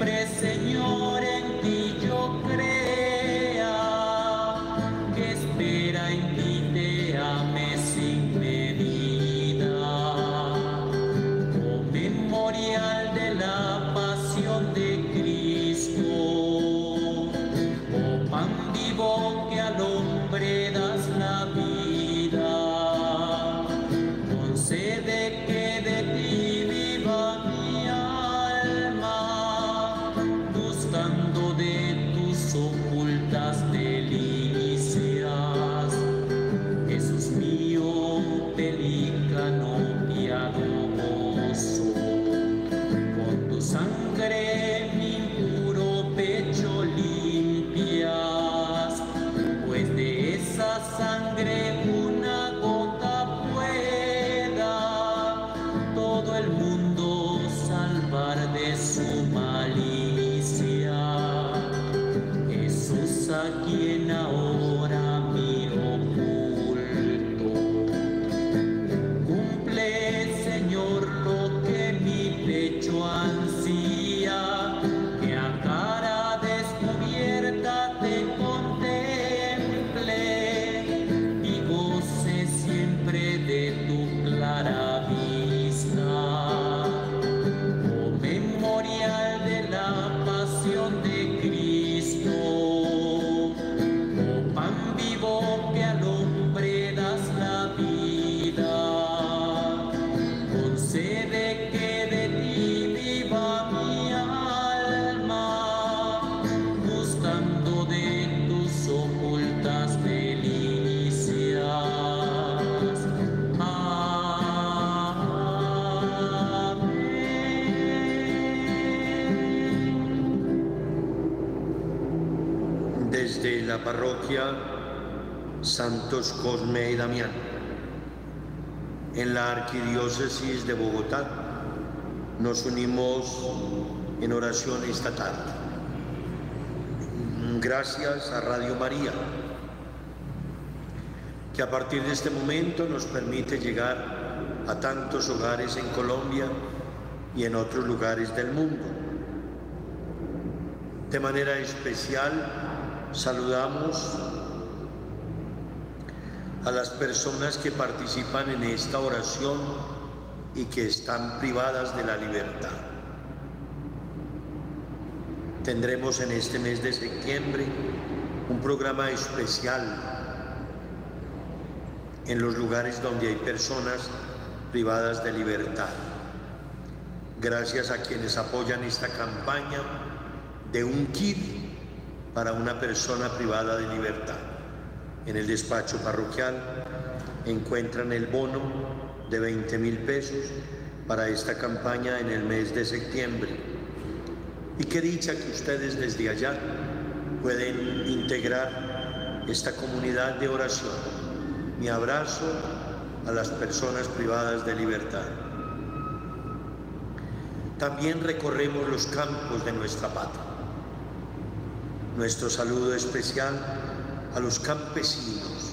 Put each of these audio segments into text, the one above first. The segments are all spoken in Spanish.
siempre, Señor, Cosme y Damián, en la Arquidiócesis de Bogotá, nos unimos en oración esta tarde. Gracias a Radio María, que a partir de este momento nos permite llegar a tantos hogares en Colombia y en otros lugares del mundo. De manera especial saludamos a las personas que participan en esta oración y que están privadas de la libertad. Tendremos en este mes de septiembre un programa especial en los lugares donde hay personas privadas de libertad. Gracias a quienes apoyan esta campaña de un kit para una persona privada de libertad. En el despacho parroquial encuentran el bono de 20 mil pesos para esta campaña en el mes de septiembre. Y qué dicha que ustedes desde allá pueden integrar esta comunidad de oración. Mi abrazo a las personas privadas de libertad. También recorremos los campos de nuestra patria. Nuestro saludo especial a los campesinos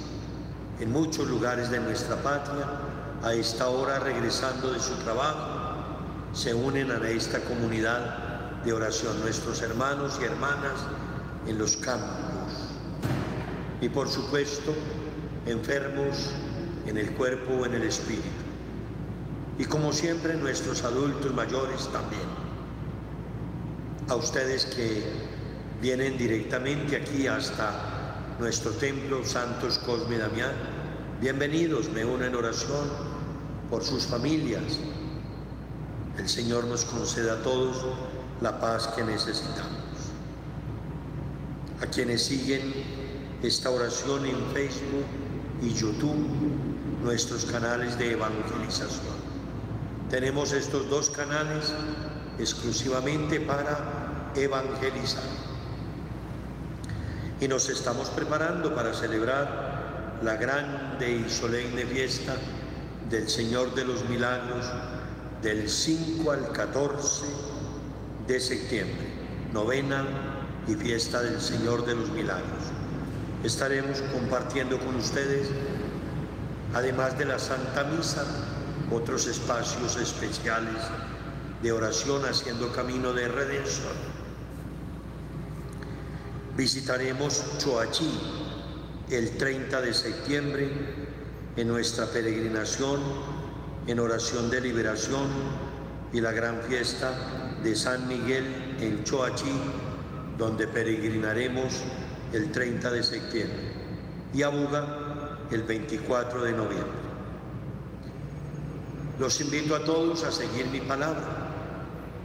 en muchos lugares de nuestra patria, a esta hora regresando de su trabajo, se unen a esta comunidad de oración, nuestros hermanos y hermanas en los campos. Y por supuesto, enfermos en el cuerpo o en el espíritu. Y como siempre, nuestros adultos mayores también. A ustedes que vienen directamente aquí hasta nuestro templo Santos Cosme y Damián, bienvenidos, me uno en oración por sus familias. El Señor nos conceda a todos la paz que necesitamos. A quienes siguen esta oración en Facebook y YouTube, nuestros canales de evangelización. Tenemos estos dos canales exclusivamente para evangelizar. Y nos estamos preparando para celebrar la grande y solemne fiesta del Señor de los Milagros del 5 al 14 de septiembre, novena y fiesta del Señor de los Milagros. Estaremos compartiendo con ustedes, además de la Santa Misa, otros espacios especiales de oración haciendo camino de redención. Visitaremos Choachí el 30 de septiembre en nuestra peregrinación en oración de liberación y la gran fiesta de San Miguel en Choachí, donde peregrinaremos el 30 de septiembre, y a Buga el 24 de noviembre. Los invito a todos a seguir mi palabra.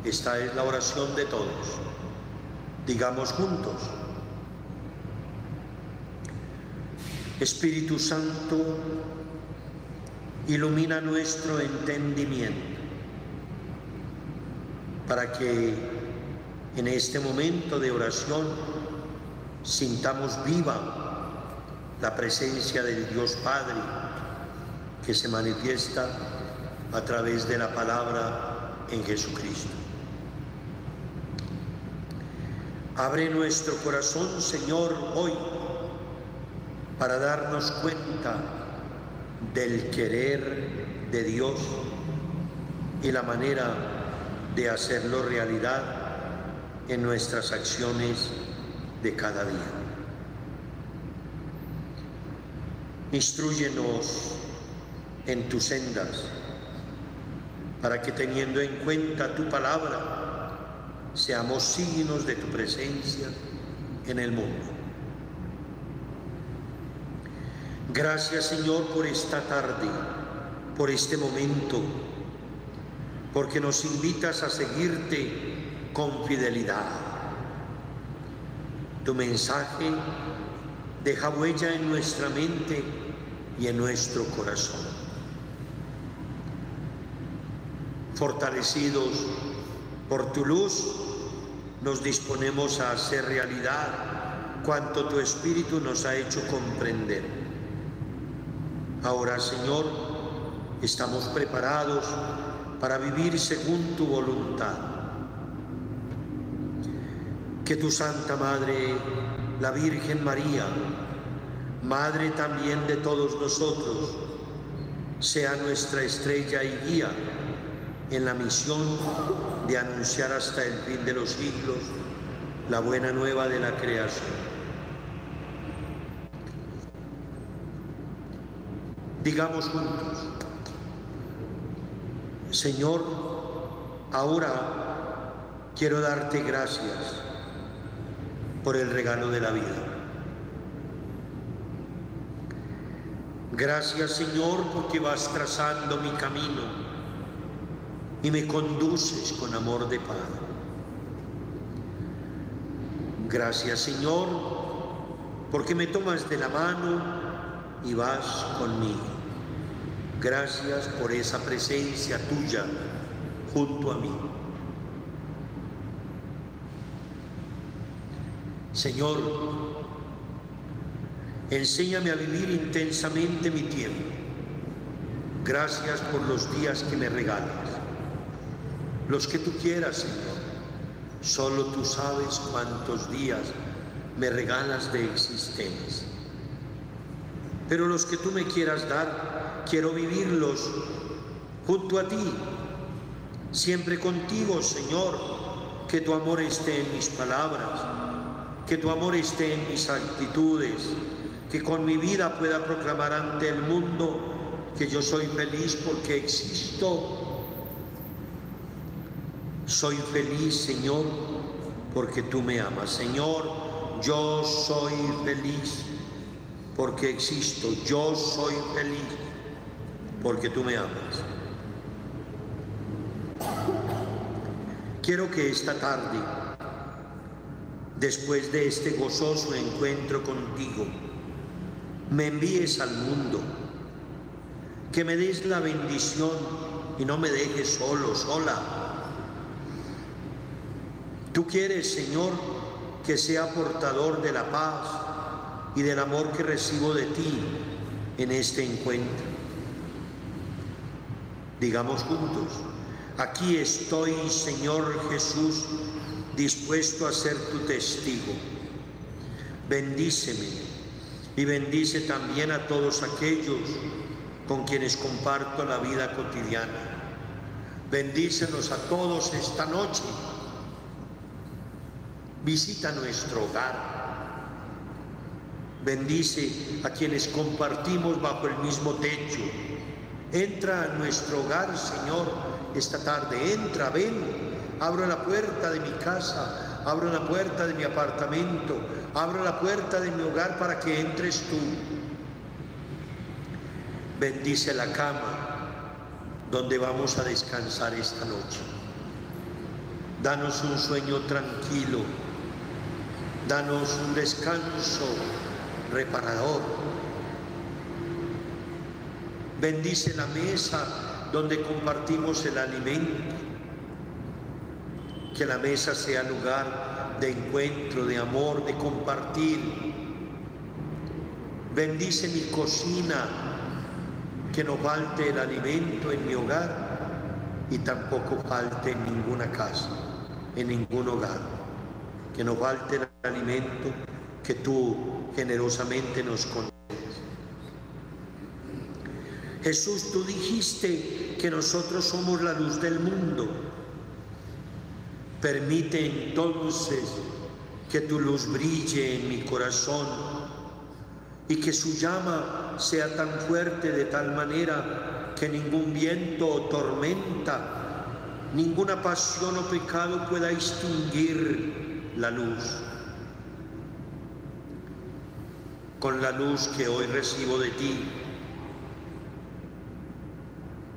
Esta es la oración de todos. Digamos juntos. Espíritu Santo, ilumina nuestro entendimiento para que en este momento de oración sintamos viva la presencia del Dios Padre que se manifiesta a través de la palabra en Jesucristo. Abre nuestro corazón, Señor, hoy para darnos cuenta del querer de Dios y la manera de hacerlo realidad en nuestras acciones de cada día. Instruyenos en tus sendas para que teniendo en cuenta tu palabra, seamos signos de tu presencia en el mundo. Gracias Señor por esta tarde, por este momento, porque nos invitas a seguirte con fidelidad. Tu mensaje deja huella en nuestra mente y en nuestro corazón. Fortalecidos por tu luz, nos disponemos a hacer realidad cuanto tu Espíritu nos ha hecho comprender. Ahora, Señor, estamos preparados para vivir según tu voluntad. Que tu Santa Madre, la Virgen María, Madre también de todos nosotros, sea nuestra estrella y guía en la misión de anunciar hasta el fin de los siglos la buena nueva de la creación. Digamos juntos, Señor, ahora quiero darte gracias por el regalo de la vida. Gracias Señor porque vas trazando mi camino y me conduces con amor de Padre. Gracias Señor, porque me tomas de la mano y vas conmigo. Gracias por esa presencia tuya junto a mí. Señor, enséñame a vivir intensamente mi tiempo. Gracias por los días que me regalas los que tú quieras, Señor. Solo tú sabes cuántos días me regalas de existencia. Pero los que tú me quieras dar, quiero vivirlos junto a ti, siempre contigo, Señor. Que tu amor esté en mis palabras, que tu amor esté en mis actitudes, que con mi vida pueda proclamar ante el mundo que yo soy feliz porque existo soy feliz, Señor, porque tú me amas. Señor, yo soy feliz porque existo. Yo soy feliz porque tú me amas. Quiero que esta tarde, después de este gozoso encuentro contigo, me envíes al mundo, que me des la bendición y no me dejes solo, sola Tú quieres, Señor, que sea portador de la paz y del amor que recibo de ti en este encuentro. Digamos juntos, aquí estoy, Señor Jesús, dispuesto a ser tu testigo. Bendíceme y bendice también a todos aquellos con quienes comparto la vida cotidiana Bendícenos a todos esta noche. Visita nuestro hogar. Bendice a quienes compartimos bajo el mismo techo. Entra a nuestro hogar, Señor, esta tarde. Entra, ven. Abro la puerta de mi casa, abro la puerta de mi apartamento, abro la puerta de mi hogar para que entres tú. Bendice la cama, donde vamos a descansar esta noche. Danos un sueño tranquilo, danos un descanso reparador. Bendice la mesa donde compartimos el alimento. Que la mesa sea lugar de encuentro, de amor, de compartir. Bendice mi cocina, que no falte el alimento en mi hogar y tampoco falte en ninguna casa, en ningún hogar. Que no falte el alimento que tú generosamente nos concedes. Jesús, tú dijiste que nosotros somos la luz del mundo. Permite entonces que tu luz brille en mi corazón y que su llama sea tan fuerte de tal manera que ningún viento o tormenta, ninguna pasión o pecado pueda extinguir la luz. Con la luz que hoy recibo de ti,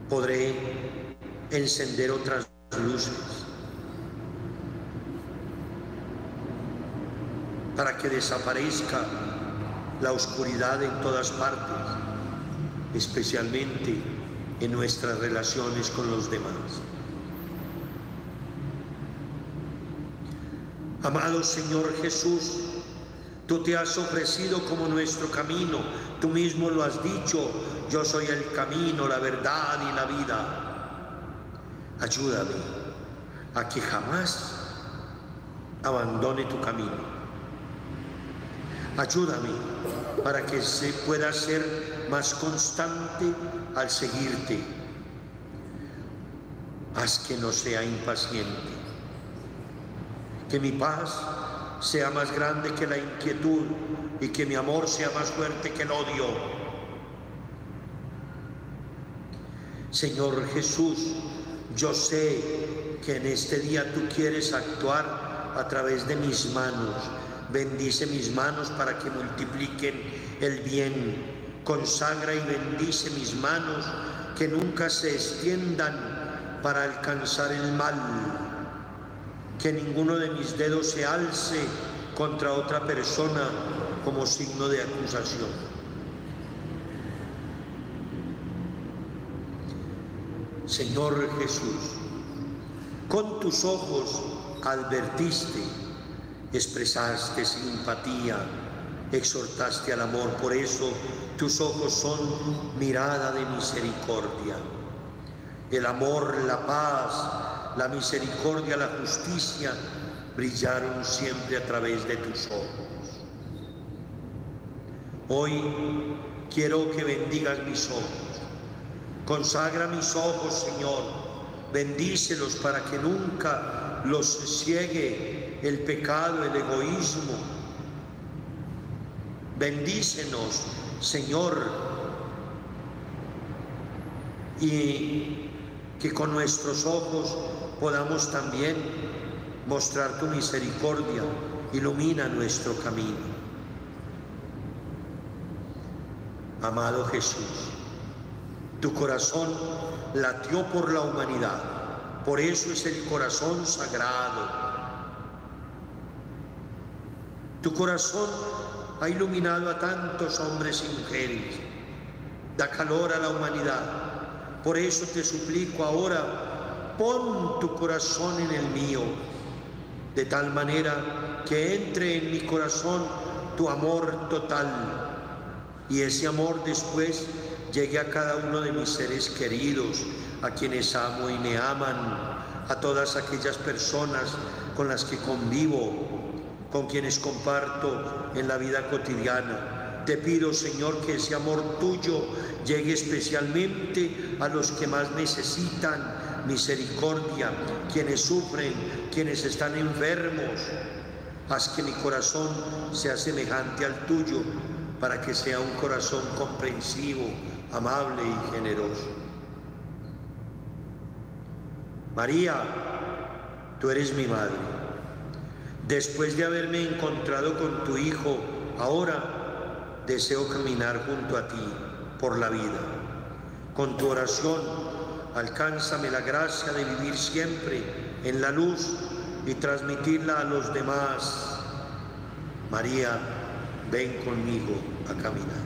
podré encender otras luces para que desaparezca la oscuridad en todas partes, especialmente en nuestras relaciones con los demás. Amado Señor Jesús, tú te has ofrecido como nuestro camino, tú mismo lo has dicho, yo soy el camino, la verdad y la vida. Ayúdame a que jamás abandone tu camino Ayúdame para que se pueda ser más constante al seguirte. Haz que no sea impaciente. Que mi paz sea más grande que la inquietud y que mi amor sea más fuerte que el odio. Señor Jesús, yo sé que en este día tú quieres actuar a través de mis manos. Bendice mis manos para que multipliquen el bien, consagra y bendice mis manos que nunca se extiendan para alcanzar el mal, que ninguno de mis dedos se alce contra otra persona como signo de acusación. Señor Jesús, con tus ojos advertiste expresaste simpatía, exhortaste al amor, por eso tus ojos son mirada de misericordia. El amor, la paz, la misericordia, la justicia brillaron siempre a través de tus ojos. Hoy quiero que bendigas mis ojos. Consagra mis ojos, Señor. Bendícelos para que nunca los ciegue el pecado, el egoísmo. Bendícenos, Señor, y que con nuestros ojos podamos también mostrar tu misericordia. Ilumina nuestro camino. Amado Jesús, tu corazón latió por la humanidad, por eso es el corazón sagrado tu corazón ha iluminado a tantos hombres y mujeres. Da calor a la humanidad. Por eso te suplico ahora, pon tu corazón en el mío, de tal manera que entre en mi corazón tu amor total y ese amor después llegue a cada uno de mis seres queridos, a quienes amo y me aman, a todas aquellas personas con las que convivo, con quienes comparto en la vida cotidiana. Te pido, Señor, que ese amor tuyo llegue especialmente a los que más necesitan misericordia, quienes sufren, quienes están enfermos. Haz que mi corazón sea semejante al tuyo, para que sea un corazón comprensivo, amable y generoso. María, tú eres mi madre. Después de haberme encontrado con tu Hijo, ahora deseo caminar junto a ti por la vida. Con tu oración, alcánzame la gracia de vivir siempre en la luz y transmitirla a los demás. María, ven conmigo a caminar.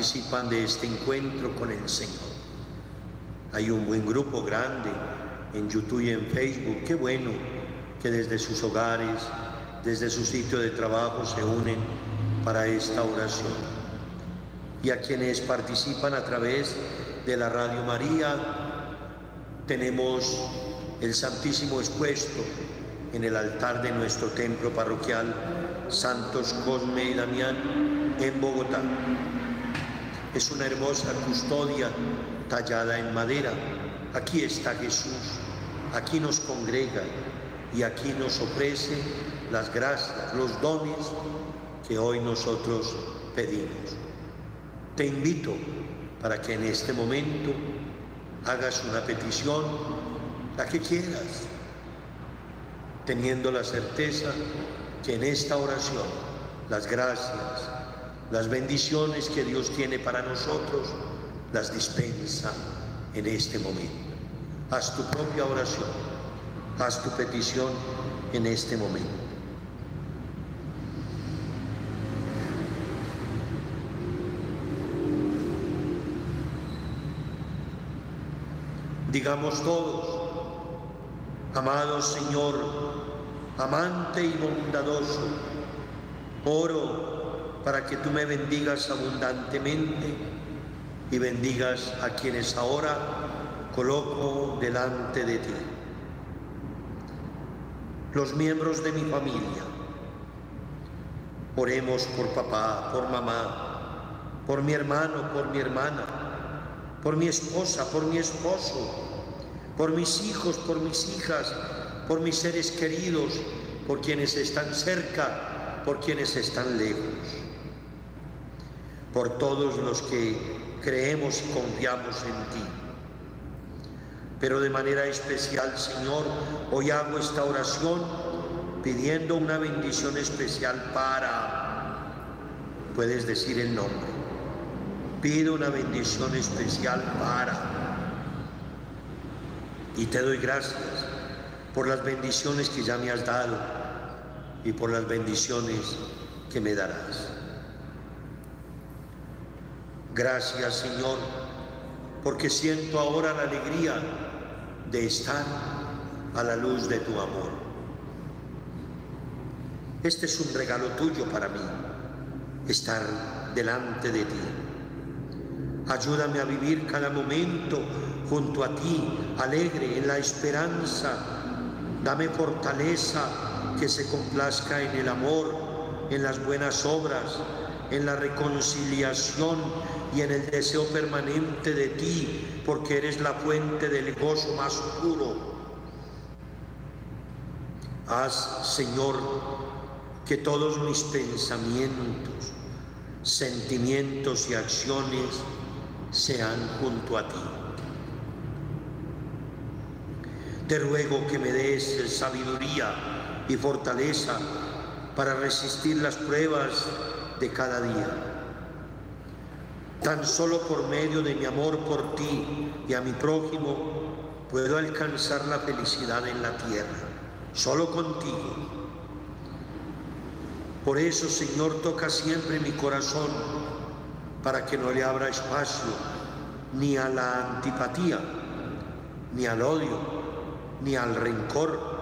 Participan de este encuentro con el Señor. Hay un buen grupo grande en YouTube y en Facebook. Qué bueno que desde sus hogares, desde su sitio de trabajo se unen para esta oración. Y a quienes participan a través de la Radio María, tenemos el Santísimo expuesto en el altar de nuestro templo parroquial Santos Cosme y Damián en Bogotá. Es una hermosa custodia tallada en madera. Aquí está Jesús, aquí nos congrega y aquí nos ofrece las gracias, los dones que hoy nosotros pedimos. Te invito para que en este momento hagas una petición, la que quieras, teniendo la certeza que en esta oración las gracias, las bendiciones que Dios tiene para nosotros, las dispensa en este momento. Haz tu propia oración, haz tu petición en este momento. Digamos todos, amado Señor, amante y bondadoso, oro para que tú me bendigas abundantemente y bendigas a quienes ahora coloco delante de ti. Los miembros de mi familia, oremos por papá, por mamá, por mi hermano, por mi hermana, por mi esposa, por mi esposo, por mis hijos, por mis hijas, por mis seres queridos, por quienes están cerca, por quienes están lejos, por todos los que creemos y confiamos en ti. Pero de manera especial, Señor, hoy hago esta oración pidiendo una bendición especial para, puedes decir el nombre, pido una bendición especial para, y te doy gracias por las bendiciones que ya me has dado y por las bendiciones que me darás. Gracias Señor, porque siento ahora la alegría de estar a la luz de tu amor. Este es un regalo tuyo para mí, estar delante de ti. Ayúdame a vivir cada momento junto a ti, alegre en la esperanza. Dame fortaleza que se complazca en el amor, en las buenas obras, en la reconciliación y en el deseo permanente de ti, porque eres la fuente del gozo más puro. Haz, Señor, que todos mis pensamientos, sentimientos y acciones sean junto a ti. Te ruego que me des sabiduría y fortaleza para resistir las pruebas de cada día. Tan solo por medio de mi amor por ti y a mi prójimo puedo alcanzar la felicidad en la tierra, solo contigo. Por eso, Señor, toca siempre mi corazón para que no le abra espacio ni a la antipatía, ni al odio, ni al rencor,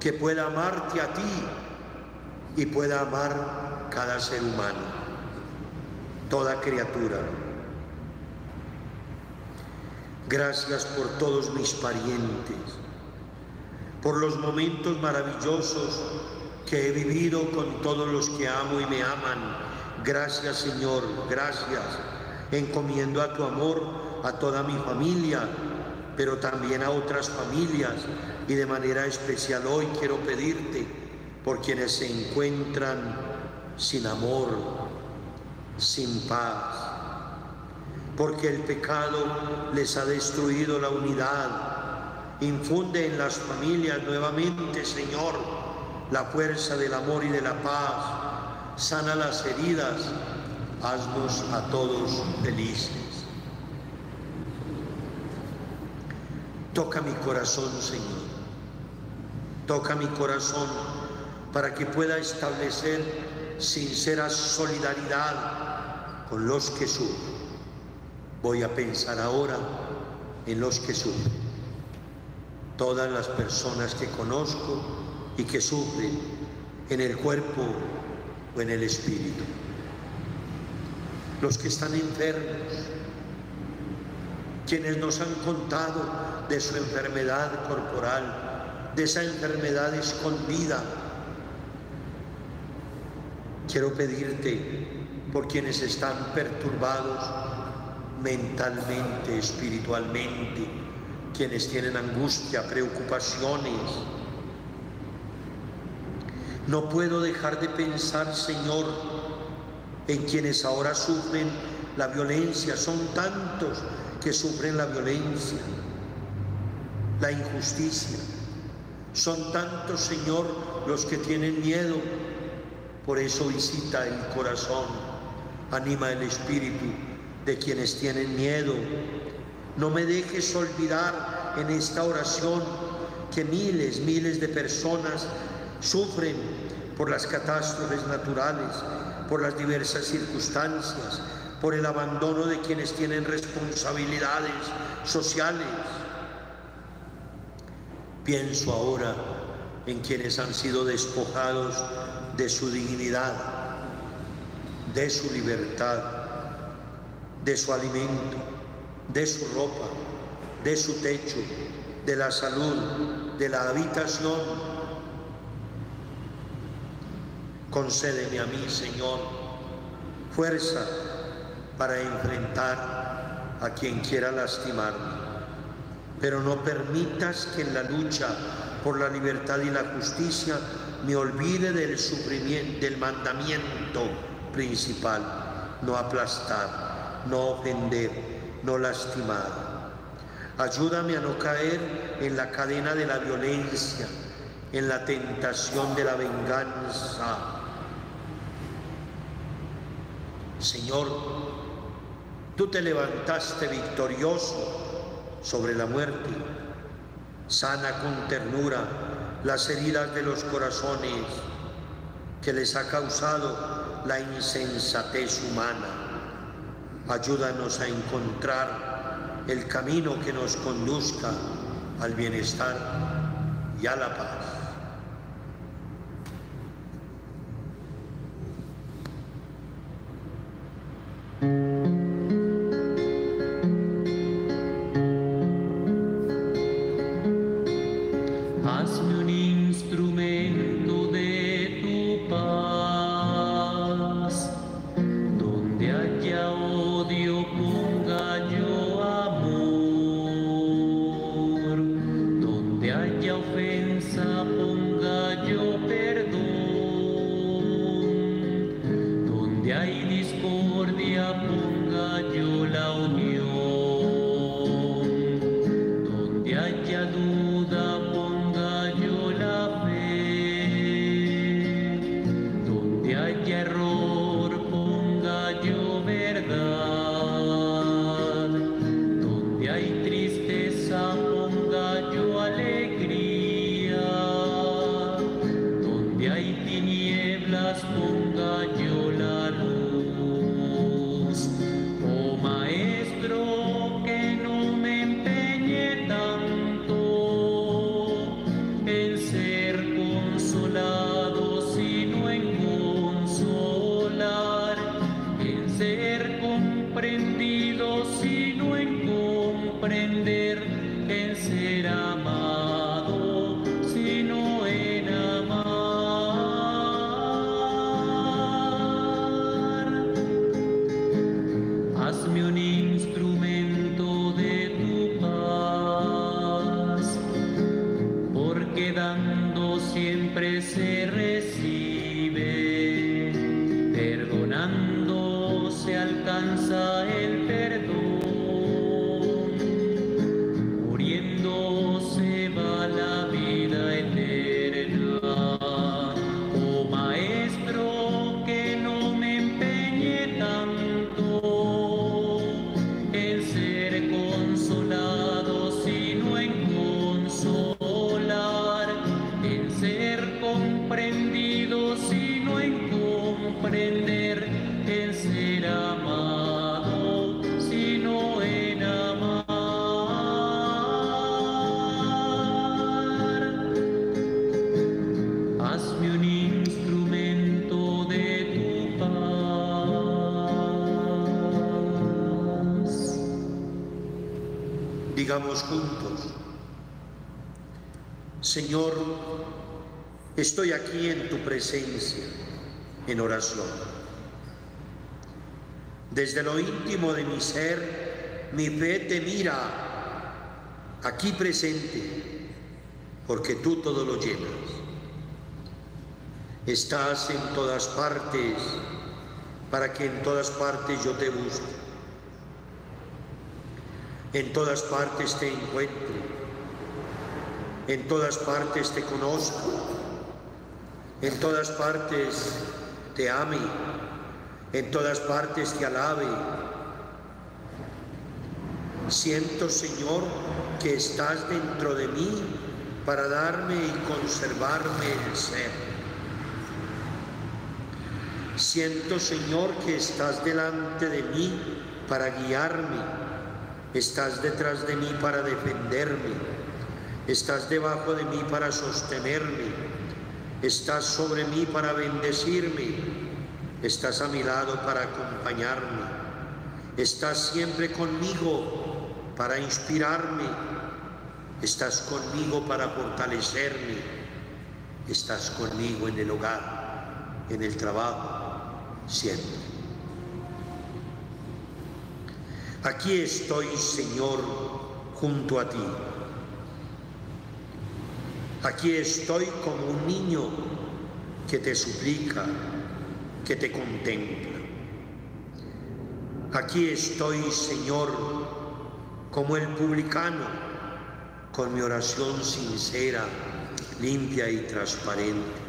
que pueda amarte a ti y pueda amar cada ser humano, toda criatura. Gracias por todos mis parientes, por los momentos maravillosos que he vivido con todos los que amo y me aman. Gracias Señor, gracias. Encomiendo a tu amor a toda mi familia, pero también a otras familias y de manera especial hoy quiero pedirte por quienes se encuentran sin amor, sin paz, porque el pecado les ha destruido la unidad. Infunde en las familias nuevamente, Señor, la fuerza del amor y de la paz. Sana las heridas, haznos a todos felices. Toca mi corazón, Señor. Toca mi corazón para que pueda establecer sincera solidaridad con los que sufren. Voy a pensar ahora en los que sufren. Todas las personas que conozco y que sufren en el cuerpo o en el espíritu. Los que están enfermos, quienes nos han contado de su enfermedad corporal, de esa enfermedad escondida Quiero pedirte por quienes están perturbados mentalmente, espiritualmente, quienes tienen angustia, preocupaciones. No puedo dejar de pensar, Señor, en quienes ahora sufren la violencia. Son tantos que sufren la violencia, la injusticia. Son tantos, Señor, los que tienen miedo por eso visita el corazón, anima el espíritu de quienes tienen miedo. No me dejes olvidar en esta oración que miles, miles de personas sufren por las catástrofes naturales, por las diversas circunstancias, por el abandono de quienes tienen responsabilidades sociales. Pienso ahora en quienes han sido despojados de su dignidad, de su libertad, de su alimento, de su ropa, de su techo, de la salud, de la habitación. Concédeme a mí, Señor, fuerza para enfrentar a quien quiera lastimarme, pero no permitas que en la lucha por la libertad y la justicia me olvide del del mandamiento principal, no aplastar, no ofender, no lastimar. Ayúdame a no caer en la cadena de la violencia, en la tentación de la venganza. Señor, tú te levantaste victorioso sobre la muerte. Sana con ternura las heridas de los corazones que les ha causado la insensatez humana. Ayúdanos a encontrar el camino que nos conduzca al bienestar y a la paz. Digamos juntos, Señor, estoy aquí en tu presencia, en oración. Desde lo íntimo de mi ser, mi fe te mira, aquí presente, porque tú todo lo llenas. Estás en todas partes, para que en todas partes yo te busque en todas partes te encuentro, en todas partes te conozco, en todas partes te ame, en todas partes te alabe. Siento, Señor, que estás dentro de mí para darme y conservarme el ser. Siento, Señor, que estás delante de mí para guiarme, estás detrás de mí para defenderme, estás debajo de mí para sostenerme, estás sobre mí para bendecirme, estás a mi lado para acompañarme, estás siempre conmigo para inspirarme, estás conmigo para fortalecerme, estás conmigo en el hogar, en el trabajo siempre. Aquí estoy, Señor, junto a ti. Aquí estoy como un niño que te suplica, que te contempla. Aquí estoy, Señor, como el publicano, con mi oración sincera, limpia y transparente.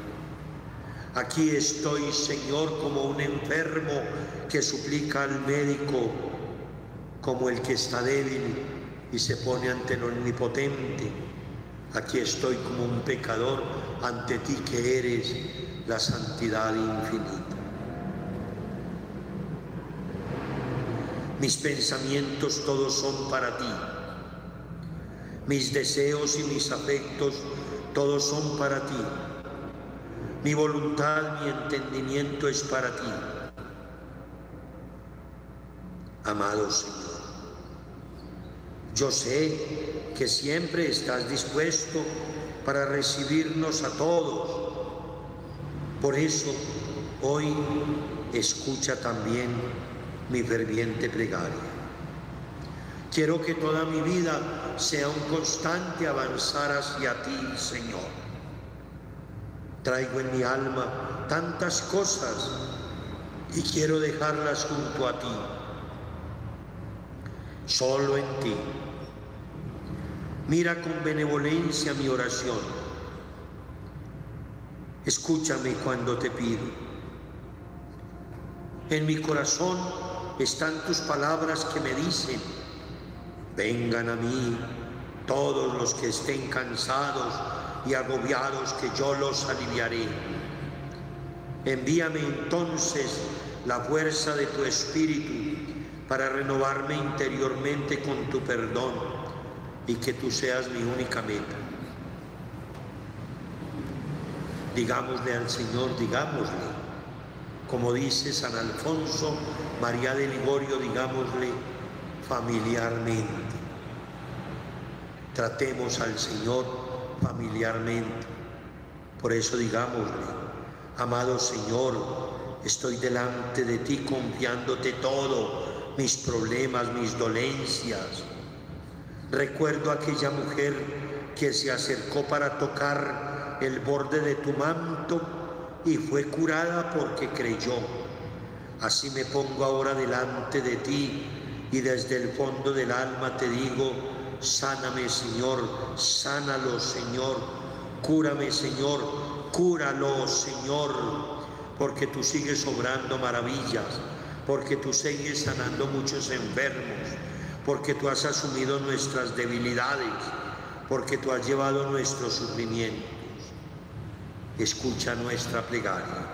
Aquí estoy, Señor, como un enfermo que suplica al médico, como el que está débil y se pone ante el omnipotente. Aquí estoy como un pecador ante ti que eres la santidad infinita. Mis pensamientos todos son para ti. Mis deseos y mis afectos todos son para ti mi voluntad, mi entendimiento es para ti. Amado Señor, yo sé que siempre estás dispuesto para recibirnos a todos. Por eso, hoy escucha también mi ferviente plegaria. Quiero que toda mi vida sea un constante avanzar hacia ti, Señor Traigo en mi alma tantas cosas y quiero dejarlas junto a ti, solo en ti. Mira con benevolencia mi oración. Escúchame cuando te pido. En mi corazón están tus palabras que me dicen, vengan a mí todos los que estén cansados y agobiados que yo los aliviaré. Envíame entonces la fuerza de tu espíritu para renovarme interiormente con tu perdón y que tú seas mi única meta. Digámosle al Señor, digámosle, como dice San Alfonso, María de Ligorio, digámosle familiarmente. Tratemos al Señor familiarmente. Por eso digámosle, amado Señor, estoy delante de ti confiándote todo, mis problemas, mis dolencias. Recuerdo aquella mujer que se acercó para tocar el borde de tu manto y fue curada porque creyó. Así me pongo ahora delante de ti y desde el fondo del alma te digo, Sáname, Señor, sánalo, Señor. Cúrame, Señor, cúralo, Señor, porque tú sigues obrando maravillas, porque tú sigues sanando muchos enfermos, porque tú has asumido nuestras debilidades, porque tú has llevado nuestros sufrimientos. Escucha nuestra plegaria.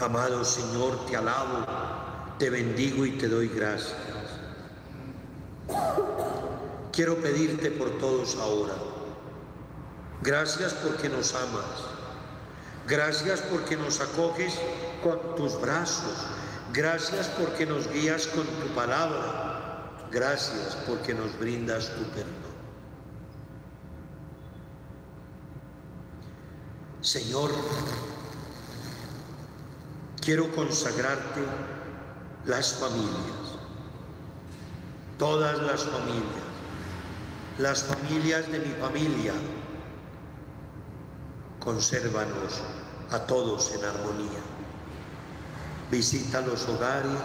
Amado Señor, te alabo, te bendigo y te doy gracias Quiero pedirte por todos ahora. Gracias porque nos amas. Gracias porque nos acoges con tus brazos. Gracias porque nos guías con tu palabra. Gracias porque nos brindas tu perdón. Señor, quiero consagrarte las familias todas las familias, las familias de mi familia. Consérvanos a todos en armonía. Visita los hogares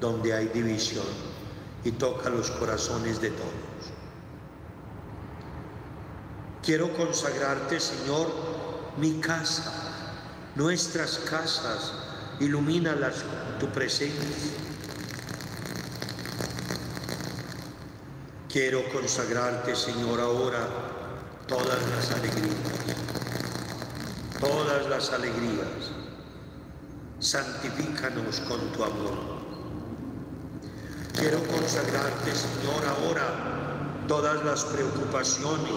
donde hay división y toca los corazones de todos. Quiero consagrarte, Señor, mi casa, nuestras casas, ilumínalas con tu presencia Quiero consagrarte, Señor, ahora todas las alegrías, todas las alegrías. Santifícanos con tu amor. Quiero consagrarte, Señor, ahora todas las preocupaciones.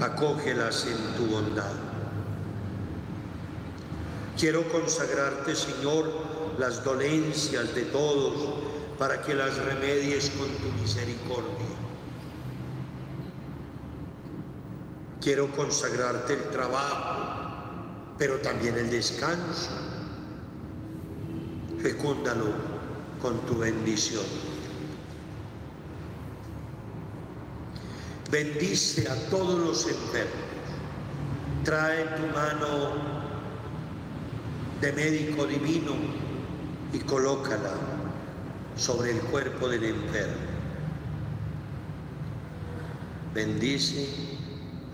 Acógelas en tu bondad. Quiero consagrarte, Señor, las dolencias de todos para que las remedies con tu misericordia. Quiero consagrarte el trabajo, pero también el descanso. Fecúndalo con tu bendición. Bendice a todos los enfermos. Trae tu mano de médico divino y colócala sobre el cuerpo del enfermo. Bendice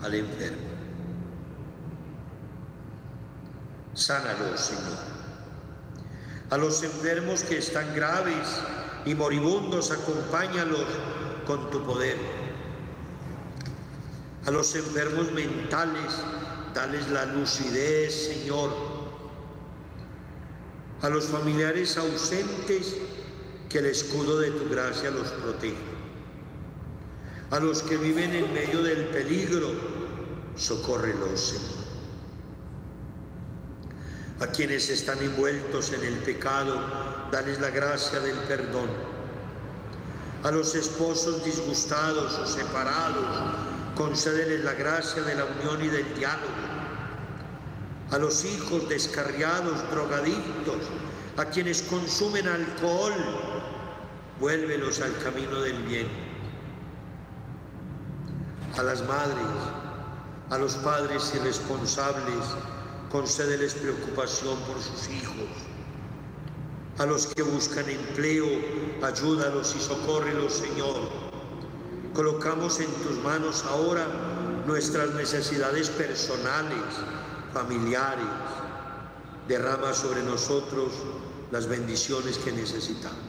al enfermo. Sánalo, Señor. A los enfermos que están graves y moribundos, acompáñalos con tu poder. A los enfermos mentales, dales la lucidez, Señor. A los familiares ausentes, que el escudo de tu gracia los proteja a los que viven en medio del peligro, socórrelos, Señor. A quienes están envueltos en el pecado, dales la gracia del perdón. A los esposos disgustados o separados, concédeles la gracia de la unión y del diálogo. A los hijos descarriados, drogadictos, a quienes consumen alcohol, vuélvelos al camino del bien a las madres, a los padres irresponsables, concédeles preocupación por sus hijos. A los que buscan empleo, ayúdalos y socórrelos, Señor. Colocamos en tus manos ahora nuestras necesidades personales, familiares. Derrama sobre nosotros las bendiciones que necesitamos.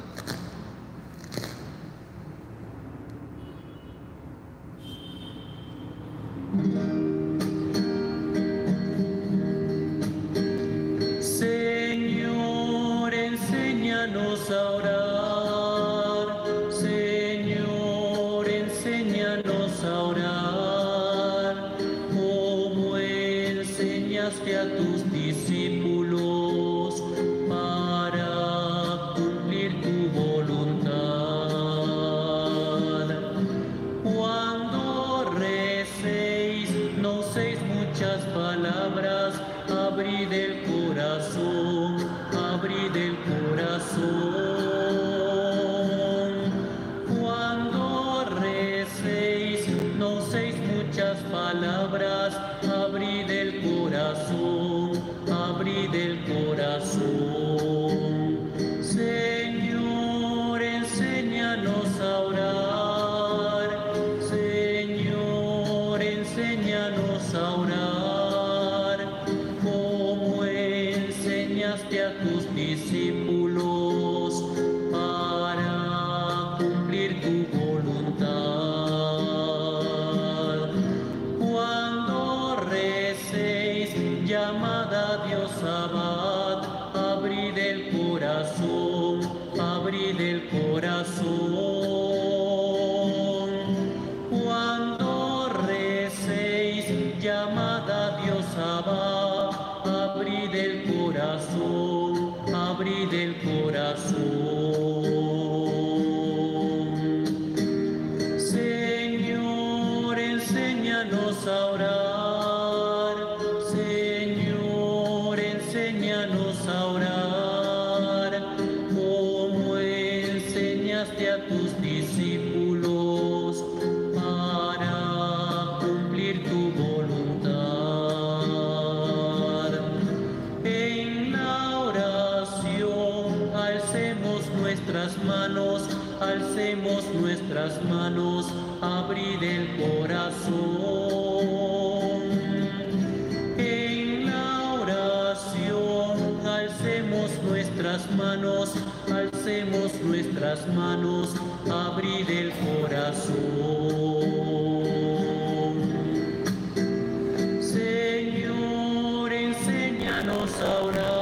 no sauna.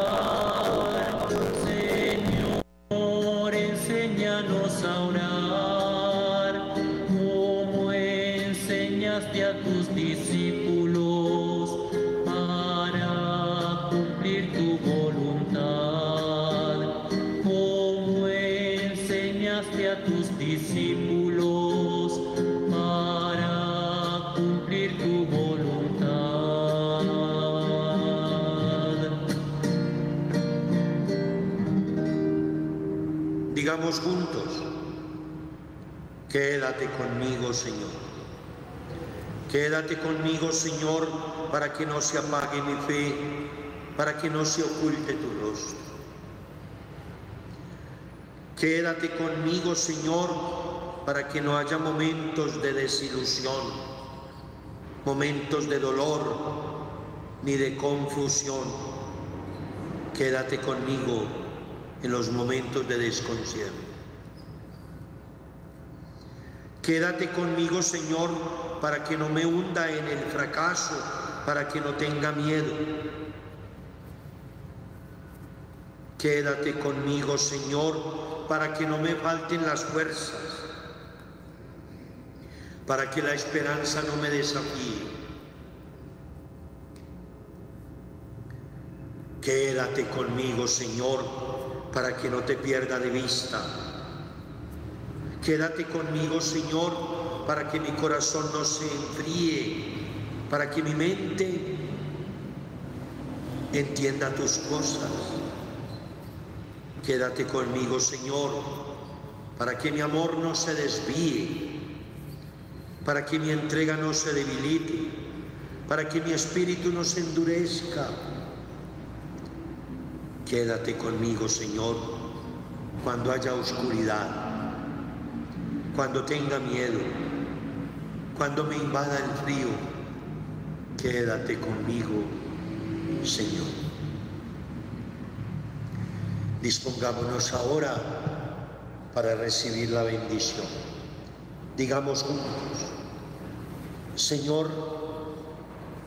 Quédate conmigo, Señor. Quédate conmigo, Señor, para que no se apague mi fe, para que no se oculte tu rostro. Quédate conmigo, Señor, para que no haya momentos de desilusión, momentos de dolor ni de confusión. Quédate conmigo en los momentos de desconcierto. Quédate conmigo, Señor, para que no me hunda en el fracaso, para que no tenga miedo. Quédate conmigo, Señor, para que no me falten las fuerzas, para que la esperanza no me desafíe. Quédate conmigo, Señor, para que no te pierda de vista. Quédate conmigo, Señor, para que mi corazón no se enfríe, para que mi mente entienda tus cosas. Quédate conmigo, Señor, para que mi amor no se desvíe, para que mi entrega no se debilite, para que mi espíritu no se endurezca. Quédate conmigo, Señor, cuando haya oscuridad, cuando tenga miedo, cuando me invada el frío. Quédate conmigo, Señor. Dispongámonos ahora para recibir la bendición. Digamos juntos, Señor,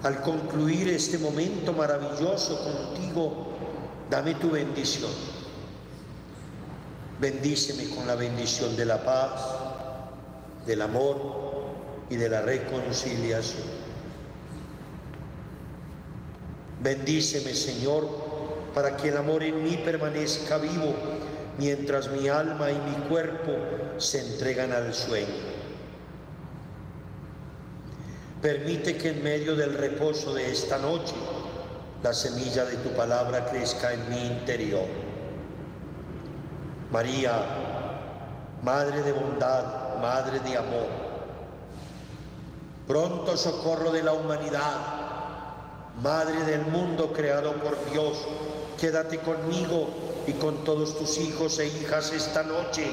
al concluir este momento maravilloso contigo, dame tu bendición. Bendíceme con la bendición de la paz, del amor y de la reconciliación. Bendíceme, Señor, para que el amor en mí permanezca vivo mientras mi alma y mi cuerpo se entregan al sueño. Permite que en medio del reposo de esta noche la semilla de tu palabra crezca en mi interior. María, Madre de bondad, Madre de amor, pronto socorro de la humanidad, Madre del mundo creado por Dios, quédate conmigo y con todos tus hijos e hijas esta noche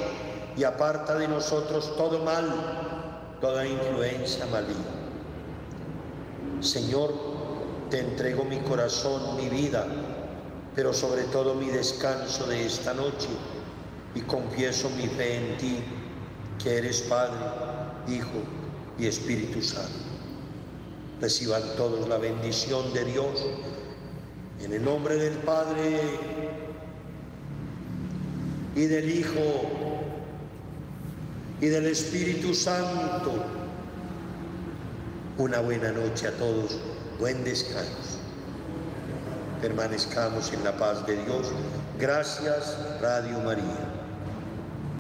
y aparta de nosotros todo mal, toda influencia maligna. Señor, te entrego mi corazón, mi vida, pero sobre todo mi descanso de esta noche y confieso mi fe en ti, que eres Padre, Hijo y Espíritu Santo. Reciban todos la bendición de Dios en el nombre del Padre y del Hijo y del Espíritu Santo. Una buena noche a todos, buen descanso. Permanezcamos en la paz de Dios. Gracias, Radio María.